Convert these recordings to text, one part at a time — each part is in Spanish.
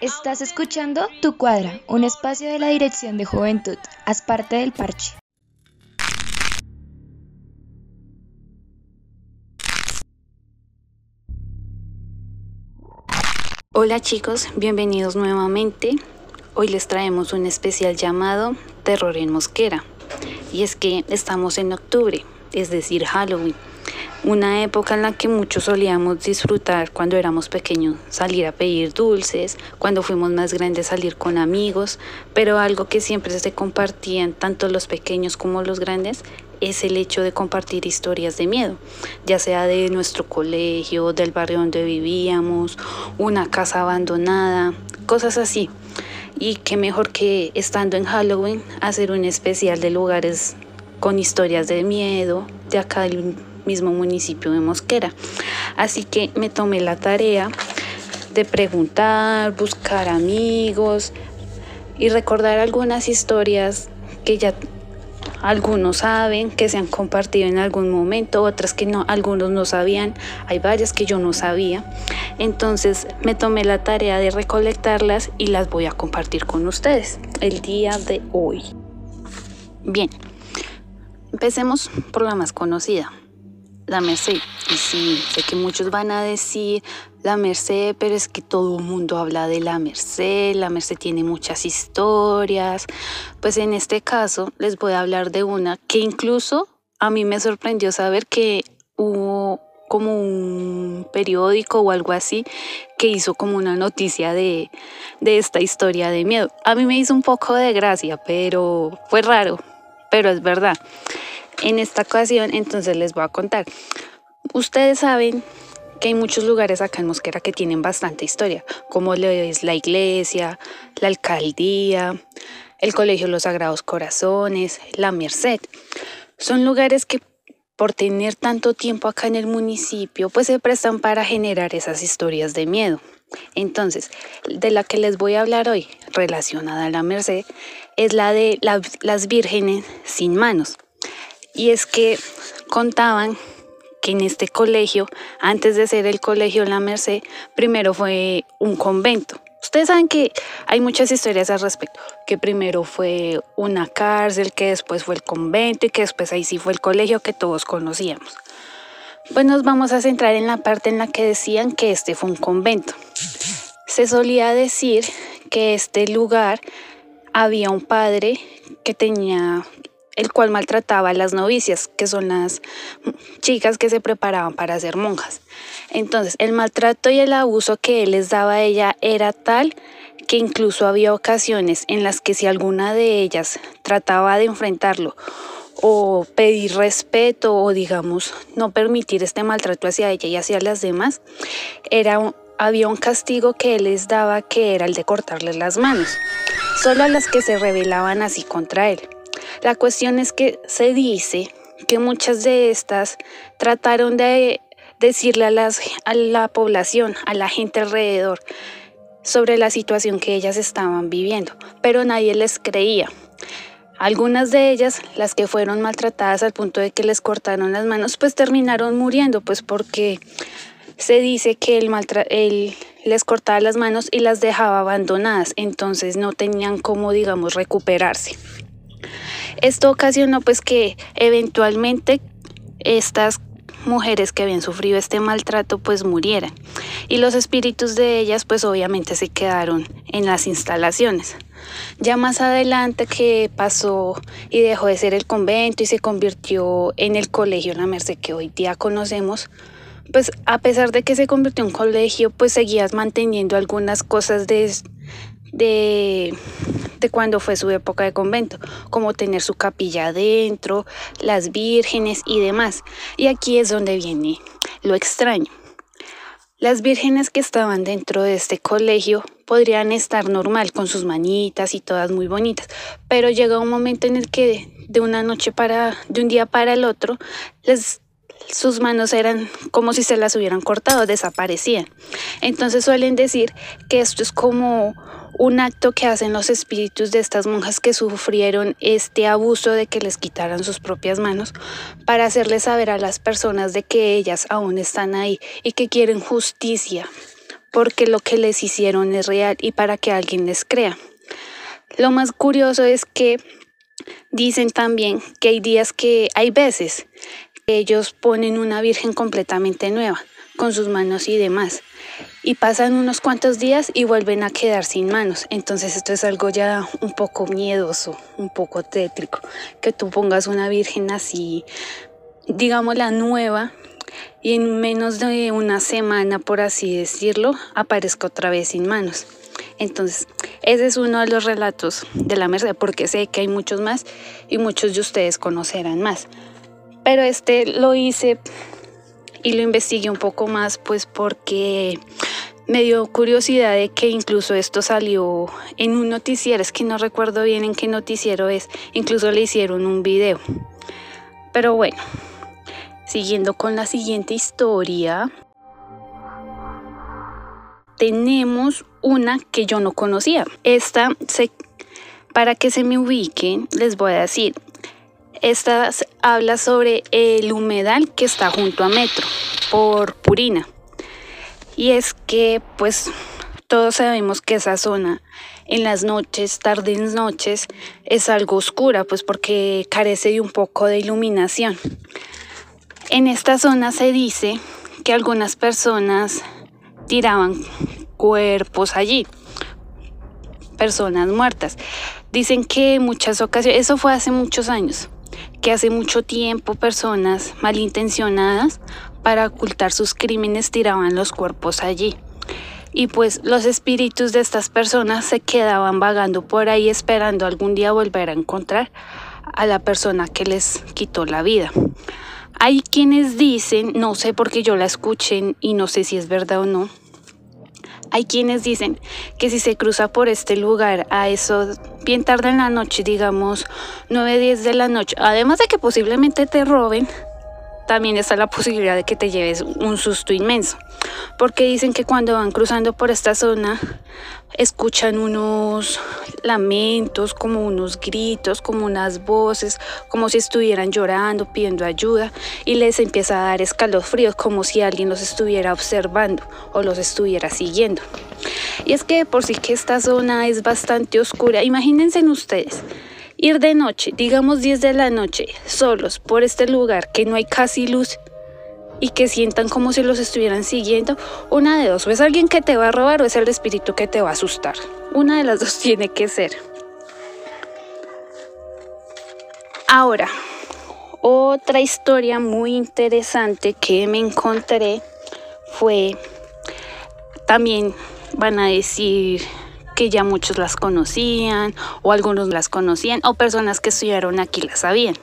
Estás escuchando Tu Cuadra, un espacio de la Dirección de Juventud. Haz parte del parche. Hola chicos, bienvenidos nuevamente. Hoy les traemos un especial llamado Terror en Mosquera. Y es que estamos en octubre, es decir, Halloween una época en la que muchos solíamos disfrutar cuando éramos pequeños, salir a pedir dulces, cuando fuimos más grandes salir con amigos, pero algo que siempre se compartían tanto los pequeños como los grandes es el hecho de compartir historias de miedo, ya sea de nuestro colegio, del barrio donde vivíamos, una casa abandonada, cosas así. Y qué mejor que estando en Halloween hacer un especial de lugares con historias de miedo, de acá mismo municipio de Mosquera. Así que me tomé la tarea de preguntar, buscar amigos y recordar algunas historias que ya algunos saben, que se han compartido en algún momento, otras que no, algunos no sabían, hay varias que yo no sabía. Entonces me tomé la tarea de recolectarlas y las voy a compartir con ustedes el día de hoy. Bien, empecemos por la más conocida, la Merced. Y sí, sé que muchos van a decir la Merced, pero es que todo el mundo habla de la Merced, la Merced tiene muchas historias. Pues en este caso les voy a hablar de una que incluso a mí me sorprendió saber que hubo como un periódico o algo así que hizo como una noticia de, de esta historia de miedo. A mí me hizo un poco de gracia, pero fue raro, pero es verdad. En esta ocasión entonces les voy a contar. Ustedes saben que hay muchos lugares acá en Mosquera que tienen bastante historia, como es la iglesia, la alcaldía, el Colegio Los Sagrados Corazones, la Merced. Son lugares que por tener tanto tiempo acá en el municipio, pues se prestan para generar esas historias de miedo. Entonces, de la que les voy a hablar hoy, relacionada a la Merced, es la de las vírgenes sin manos. Y es que contaban que en este colegio, antes de ser el colegio La Merced, primero fue un convento. Ustedes saben que hay muchas historias al respecto, que primero fue una cárcel, que después fue el convento y que después ahí sí fue el colegio que todos conocíamos. Pues nos vamos a centrar en la parte en la que decían que este fue un convento. Se solía decir que este lugar había un padre que tenía el cual maltrataba a las novicias, que son las chicas que se preparaban para ser monjas. Entonces, el maltrato y el abuso que él les daba a ella era tal que incluso había ocasiones en las que si alguna de ellas trataba de enfrentarlo o pedir respeto o digamos no permitir este maltrato hacia ella y hacia las demás, era había un castigo que él les daba que era el de cortarles las manos, solo a las que se rebelaban así contra él. La cuestión es que se dice que muchas de estas trataron de decirle a, la población, a la gente alrededor, sobre la situación que ellas estaban viviendo, pero nadie les creía. Algunas de ellas, las que fueron maltratadas al punto de que les cortaron las manos, pues terminaron muriendo, pues porque se dice que él les cortaba las manos y las dejaba abandonadas, entonces no tenían cómo, digamos, recuperarse. Esto ocasionó pues que eventualmente estas mujeres que habían sufrido este maltrato pues murieran y los espíritus de ellas pues obviamente se quedaron en las instalaciones. Ya más adelante que pasó y dejó de ser el convento y se convirtió en el colegio La Merced que hoy día conocemos, pues a pesar de que se convirtió en colegio pues seguías manteniendo algunas cosas de, de cuando fue su época de convento, como tener su capilla adentro, las vírgenes y demás. Y aquí es donde viene lo extraño. Las vírgenes que estaban dentro de este colegio podrían estar normal con sus manitas y todas muy bonitas, pero llega un momento en el que de una noche para de un día para el otro les sus manos eran como si se las hubieran cortado, desaparecían. Entonces suelen decir que esto es como un acto que hacen los espíritus de estas monjas que sufrieron este abuso de que les quitaran sus propias manos para hacerles saber a las personas de que ellas aún están ahí y que quieren justicia porque lo que les hicieron es real y para que alguien les crea. Lo más curioso es que dicen también que hay días que hay veces ellos ponen una virgen completamente nueva con sus manos y demás y pasan unos cuantos días y vuelven a quedar sin manos. Entonces esto es algo ya un poco miedoso, un poco tétrico, que tú pongas una virgen así, digamos la nueva, y en menos de una semana, por así decirlo, aparezca otra vez sin manos. Entonces, ese es uno de los relatos de la Merced, porque sé que hay muchos más y muchos de ustedes conocerán más. Pero este lo hice y lo investigué un poco más, pues porque me dio curiosidad de que incluso esto salió en un noticiero, es que no recuerdo bien en qué noticiero es, incluso le hicieron un video. Pero bueno, siguiendo con la siguiente historia, tenemos una que yo no conocía. Esta, se, para que se me ubiquen, les voy a decir, esta habla sobre el humedal que está junto a Metro, por Purina. Y es que pues todos sabemos que esa zona en las noches, tardes noches, es algo oscura, pues porque carece de un poco de iluminación. En esta zona se dice que algunas personas tiraban cuerpos allí, personas muertas. Dicen que muchas ocasiones, eso fue hace muchos años, que hace mucho tiempo personas malintencionadas para ocultar sus crímenes tiraban los cuerpos allí. Y pues los espíritus de estas personas se quedaban vagando por ahí esperando algún día volver a encontrar a la persona que les quitó la vida. Hay quienes dicen, no sé por qué yo la escuchen y no sé si es verdad o no, hay quienes dicen que si se cruza por este lugar a eso bien tarde en la noche, digamos 9, 10 de la noche, además de que posiblemente te roben, también está la posibilidad de que te lleves un susto inmenso. Porque dicen que cuando van cruzando por esta zona, escuchan unos lamentos, como unos gritos, como unas voces, como si estuvieran llorando, pidiendo ayuda, y les empieza a dar escalofríos, como si alguien los estuviera observando o los estuviera siguiendo. Y es que por sí que esta zona es bastante oscura, imagínense ustedes Ir de noche, digamos 10 de la noche, solos por este lugar que no hay casi luz y que sientan como si los estuvieran siguiendo, una de dos, o es alguien que te va a robar o es el espíritu que te va a asustar. Una de las dos tiene que ser. Ahora, otra historia muy interesante que me encontré fue, también van a decir que ya muchos las conocían o algunos las conocían o personas que estudiaron aquí las sabían.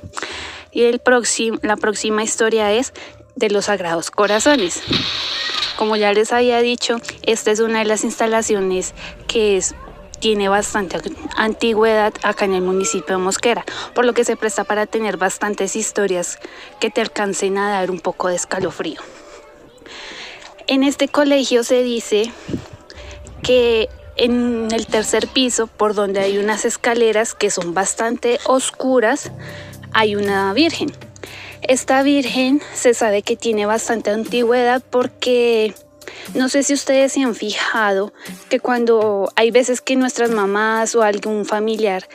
Y el próximo, la próxima historia es de los Sagrados Corazones. Como ya les había dicho, esta es una de las instalaciones que tiene bastante antigüedad acá en el municipio de Mosquera, por lo que se presta para tener bastantes historias que te alcancen a dar un poco de escalofrío. En este colegio se dice que en el tercer piso, por donde hay unas escaleras que son bastante oscuras, hay una virgen. Esta virgen se sabe que tiene bastante antigüedad porque no sé si ustedes se han fijado que cuando hay veces que nuestras mamás o algún familiar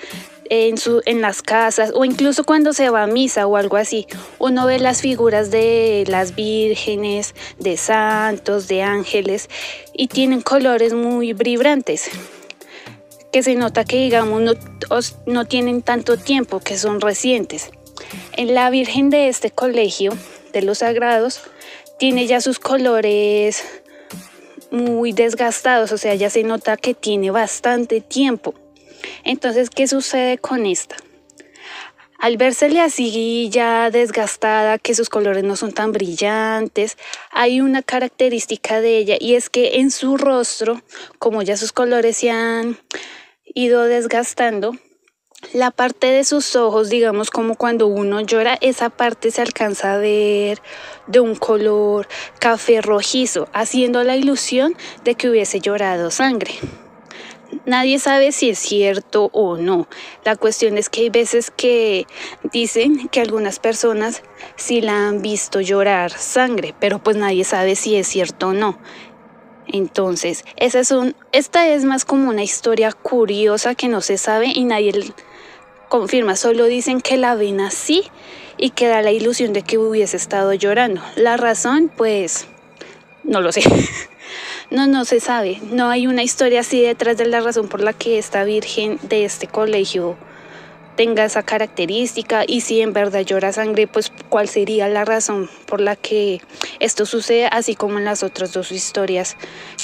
en, las casas o incluso cuando se va a misa o algo así, uno ve las figuras de las vírgenes, de santos, de ángeles y tienen colores muy vibrantes que se nota que digamos no, no tienen tanto tiempo, que son recientes. En la Virgen de este colegio, de los Sagrados, tiene ya sus colores muy desgastados, o sea, ya se nota que tiene bastante tiempo. Entonces, ¿qué sucede con esta? Al versele así ya desgastada, que sus colores no son tan brillantes, hay una característica de ella y es que en su rostro, como ya sus colores se han ido desgastando, la parte de sus ojos, digamos como cuando uno llora, esa parte se alcanza a ver de un color café rojizo, haciendo la ilusión de que hubiese llorado sangre. Nadie sabe si es cierto o no. La cuestión es que hay veces que dicen que algunas personas sí la han visto llorar sangre, pero pues nadie sabe si es cierto o no. Entonces, esa es un, esta es más como una historia curiosa que no se sabe y nadie confirma, solo dicen que la ven así y que da la ilusión de que hubiese estado llorando. La razón, pues, no lo sé. No, no se sabe. No hay una historia así detrás de la razón por la que esta virgen de este colegio tenga esa característica y si en verdad llora sangre, pues cuál sería la razón por la que esto sucede, así como en las otras dos historias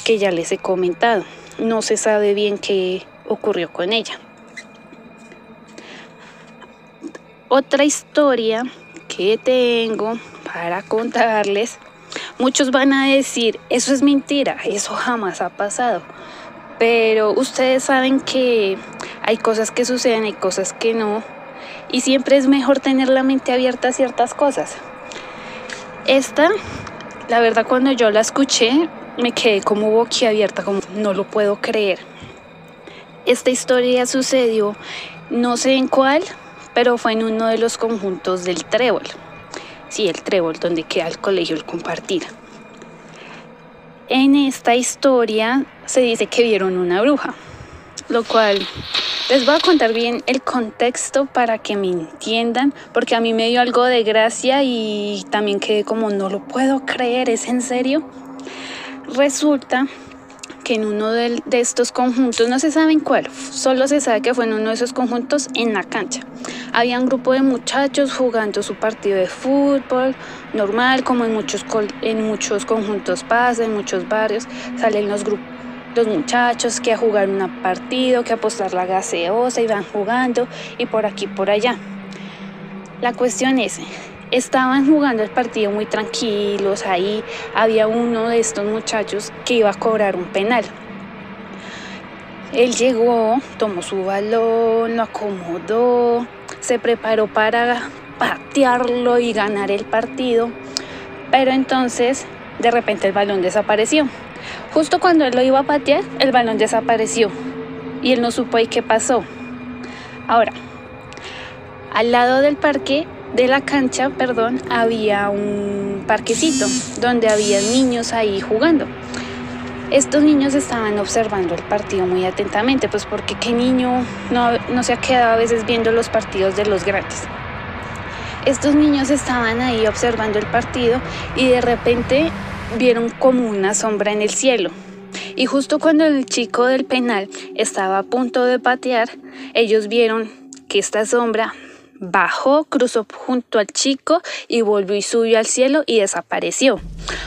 que ya les he comentado. No se sabe bien qué ocurrió con ella. Otra historia que tengo para contarles, muchos van a decir, eso es mentira, eso jamás ha pasado. Pero ustedes saben que hay cosas que suceden, hay cosas que no. Y siempre es mejor tener la mente abierta a ciertas cosas. Esta, la verdad, cuando yo la escuché, me quedé como boquiabierta, como no lo puedo creer. Esta historia sucedió, no sé en cuál, pero fue en uno de los conjuntos del Trébol. Sí, el Trébol, donde queda el colegio el compartir. En esta historia se dice que vieron una bruja, lo cual les voy a contar bien el contexto para que me entiendan, porque a mí me dio algo de gracia y también quedé como no lo puedo creer, ¿es en serio? Resulta que en uno de, estos conjuntos, no se sabe en cuál, solo se sabe que fue en uno de esos conjuntos en la cancha. Había un grupo de muchachos jugando su partido de fútbol, normal, como en muchos, en muchos conjuntos pasa, en muchos barrios, salen los grupos los muchachos que a jugar un partido, que a apostar la gaseosa y van jugando y por aquí por allá. La cuestión es, estaban jugando el partido muy tranquilos, ahí había uno de estos muchachos que iba a cobrar un penal. Él llegó, tomó su balón, lo acomodó, se preparó para patearlo y ganar el partido, pero entonces de repente el balón desapareció. Justo cuando él lo iba a patear, el balón desapareció y él no supo ahí qué pasó. Ahora, al lado del parque de la cancha, perdón, había un parquecito donde había niños ahí jugando. Estos niños estaban observando el partido muy atentamente, pues porque qué niño no, no se ha quedado a veces viendo los partidos de los grandes. Estos niños estaban ahí observando el partido y de repente vieron como una sombra en el cielo. Y justo cuando el chico del penal estaba a punto de patear, ellos vieron que esta sombra bajó, cruzó junto al chico y volvió y subió al cielo y desapareció.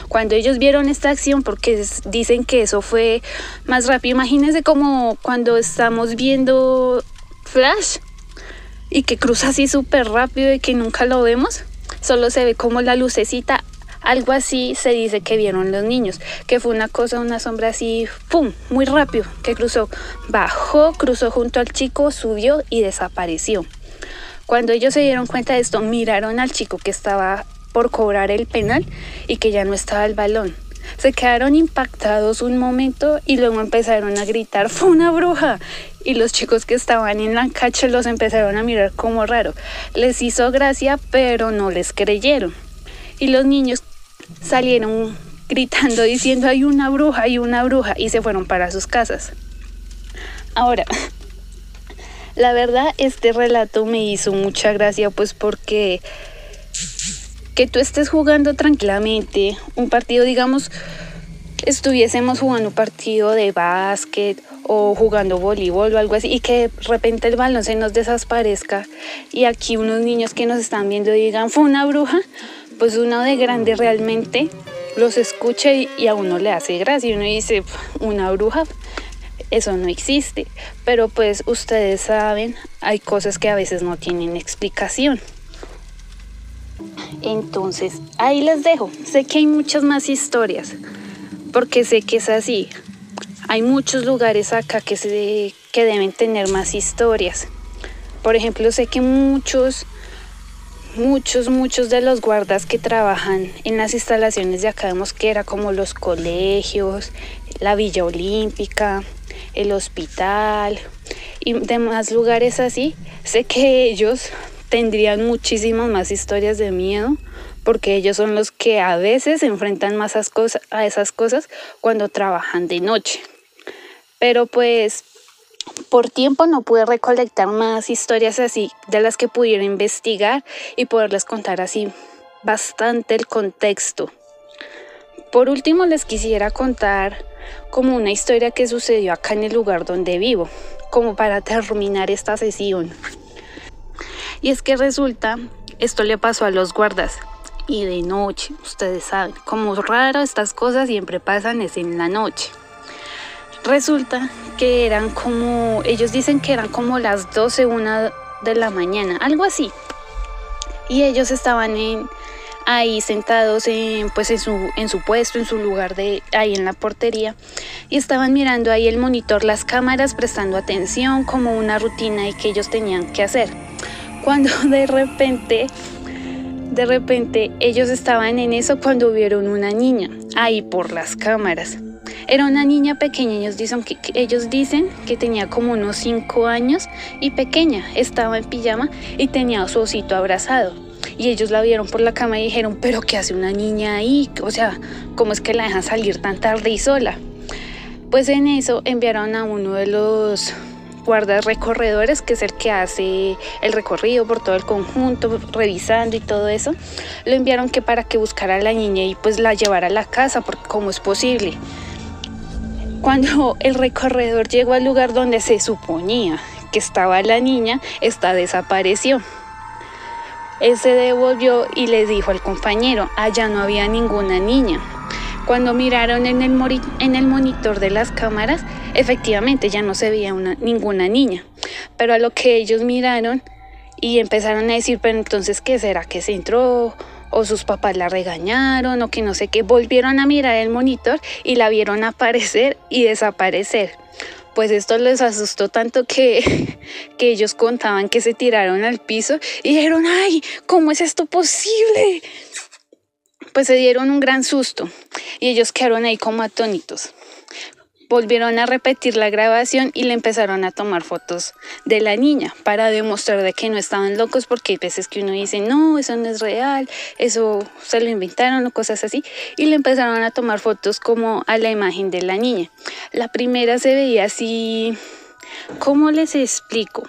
Cuando ellos vieron esta acción, porque dicen que eso fue más rápido, imagínense como cuando estamos viendo Flash y que cruza así súper rápido y que nunca lo vemos, solo se ve como la lucecita. Algo así se dice que vieron los niños, que fue una cosa, una sombra así, ¡pum!, muy rápido, que cruzó, bajó, cruzó junto al chico, subió y desapareció. Cuando ellos se dieron cuenta de esto, miraron al chico que estaba por cobrar el penal y que ya no estaba el balón. Se quedaron impactados un momento y luego empezaron a gritar, fue una bruja. Y los chicos que estaban en la cacha los empezaron a mirar como raro. Les hizo gracia, pero no les creyeron. Y los niños salieron gritando diciendo, hay una bruja, hay una bruja, y se fueron para sus casas. Ahora, la verdad, este relato me hizo mucha gracia, pues porque que tú estés jugando tranquilamente un partido, digamos, estuviésemos jugando un partido de básquet o jugando voleibol o algo así y que de repente el balón se nos desaparezca y aquí unos niños que nos están viendo digan fue una bruja, pues uno de grande realmente los escucha y, a uno le hace gracia y uno dice una bruja eso no existe. Pero pues ustedes saben, hay cosas que a veces no tienen explicación. Entonces, ahí les dejo. Sé que hay muchas más historias, porque sé que es así. Hay muchos lugares acá que, se, que deben tener más historias. Por ejemplo, sé que muchos, muchos, muchos de los guardas que trabajan en las instalaciones de acá de Mosquera, como los colegios, la Villa Olímpica, el hospital y demás lugares así, sé que ellos tendrían muchísimas más historias de miedo porque ellos son los que a veces se enfrentan más a esas cosas cuando trabajan de noche. Pero pues por tiempo no pude recolectar más historias así de las que pudiera investigar y poderles contar así bastante el contexto. Por último les quisiera contar como una historia que sucedió acá en el lugar donde vivo, como para terminar esta sesión. Y es que resulta, esto le pasó a los guardas y de noche, ustedes saben, como raro estas cosas siempre pasan es en la noche. Resulta que eran como, ellos dicen que eran como las 12, una de la mañana, algo así. Y ellos estaban en, ahí sentados en, pues en, su, en su puesto, en su lugar de ahí en la portería y estaban mirando ahí el monitor, las cámaras, prestando atención como una rutina y que ellos tenían que hacer. Cuando de repente, de repente ellos estaban en eso cuando vieron una niña ahí por las cámaras. Era una niña pequeña, ellos dicen que, ellos dicen que tenía como unos 5 años y pequeña, estaba en pijama y tenía a su osito abrazado. Y ellos la vieron por la cama y dijeron, pero ¿qué hace una niña ahí? O sea, ¿cómo es que la dejan salir tan tarde y sola? Pues en eso enviaron a uno de los guardas recorredores, que es el que hace el recorrido por todo el conjunto, revisando y todo eso, lo enviaron que para que buscara a la niña y pues la llevara a la casa, porque cómo es posible. Cuando el recorredor llegó al lugar donde se suponía que estaba la niña, esta desapareció. Se devolvió y le dijo al compañero, allá no había ninguna niña. Cuando miraron en el, en el monitor de las cámaras, efectivamente ya no se veía una, ninguna niña. Pero a lo que ellos miraron y empezaron a decir, pero entonces, ¿qué será que se entró? o sus papás la regañaron o que no sé qué, volvieron a mirar el monitor y la vieron aparecer y desaparecer. Pues esto les asustó tanto que, que ellos contaban que se tiraron al piso y dijeron, ay, ¿cómo es esto posible? Pues se dieron un gran susto y ellos quedaron ahí como atónitos volvieron a repetir la grabación y le empezaron a tomar fotos de la niña para demostrar de que no estaban locos porque hay veces que uno dice, no, eso no es real, eso se lo inventaron o cosas así. Y le empezaron a tomar fotos como a la imagen de la niña. La primera se veía así, ¿cómo les explico?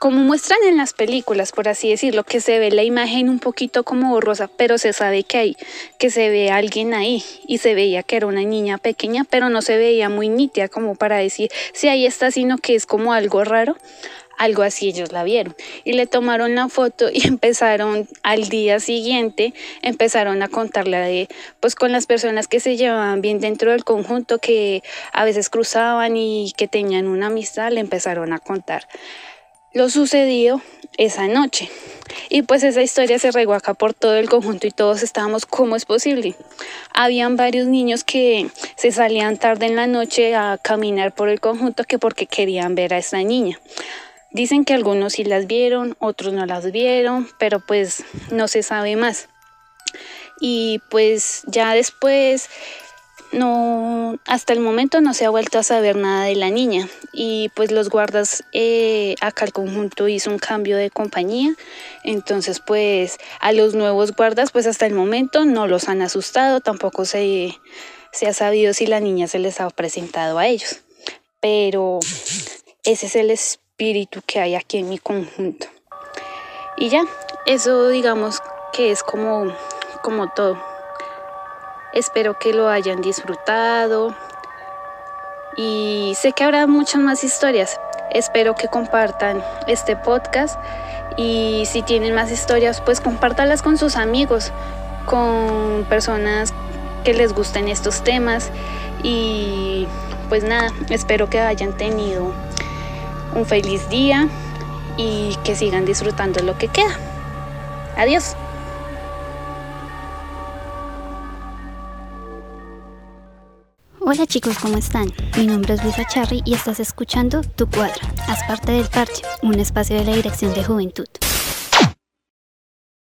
Como muestran en las películas, por así decirlo, que se ve la imagen un poquito como borrosa, pero se sabe que hay, que se ve alguien ahí y se veía que era una niña pequeña, pero no se veía muy nítida como para decir si ahí está, sino que es como algo raro. Algo así ellos la vieron y le tomaron la foto y empezaron al día siguiente, empezaron a contarle de, pues con las personas que se llevaban bien dentro del conjunto, que a veces cruzaban y que tenían una amistad, le empezaron a contar lo sucedido esa noche. Y pues esa historia se regó acá por todo el conjunto y todos estábamos, ¿cómo es posible? Habían varios niños que se salían tarde en la noche a caminar por el conjunto que porque querían ver a esta niña. Dicen que algunos sí las vieron, otros no las vieron, pero pues no se sabe más. Y pues ya después no, hasta el momento no se ha vuelto a saber nada de la niña y pues los guardas eh, acá el conjunto hizo un cambio de compañía, entonces pues a los nuevos guardas pues hasta el momento no los han asustado, tampoco se, se ha sabido si la niña se les ha presentado a ellos, pero ese es el espíritu que hay aquí en mi conjunto. Y ya, eso digamos que es como, como todo. Espero que lo hayan disfrutado y sé que habrá muchas más historias. Espero que compartan este podcast y si tienen más historias, pues compártalas con sus amigos, con personas que les gusten estos temas y pues nada, espero que hayan tenido un feliz día y que sigan disfrutando lo que queda. Adiós. Hola chicos, ¿cómo están? Mi nombre es Luisa Charry y estás escuchando Tu Cuadra, haz parte del Parche, un espacio de la Dirección de Juventud.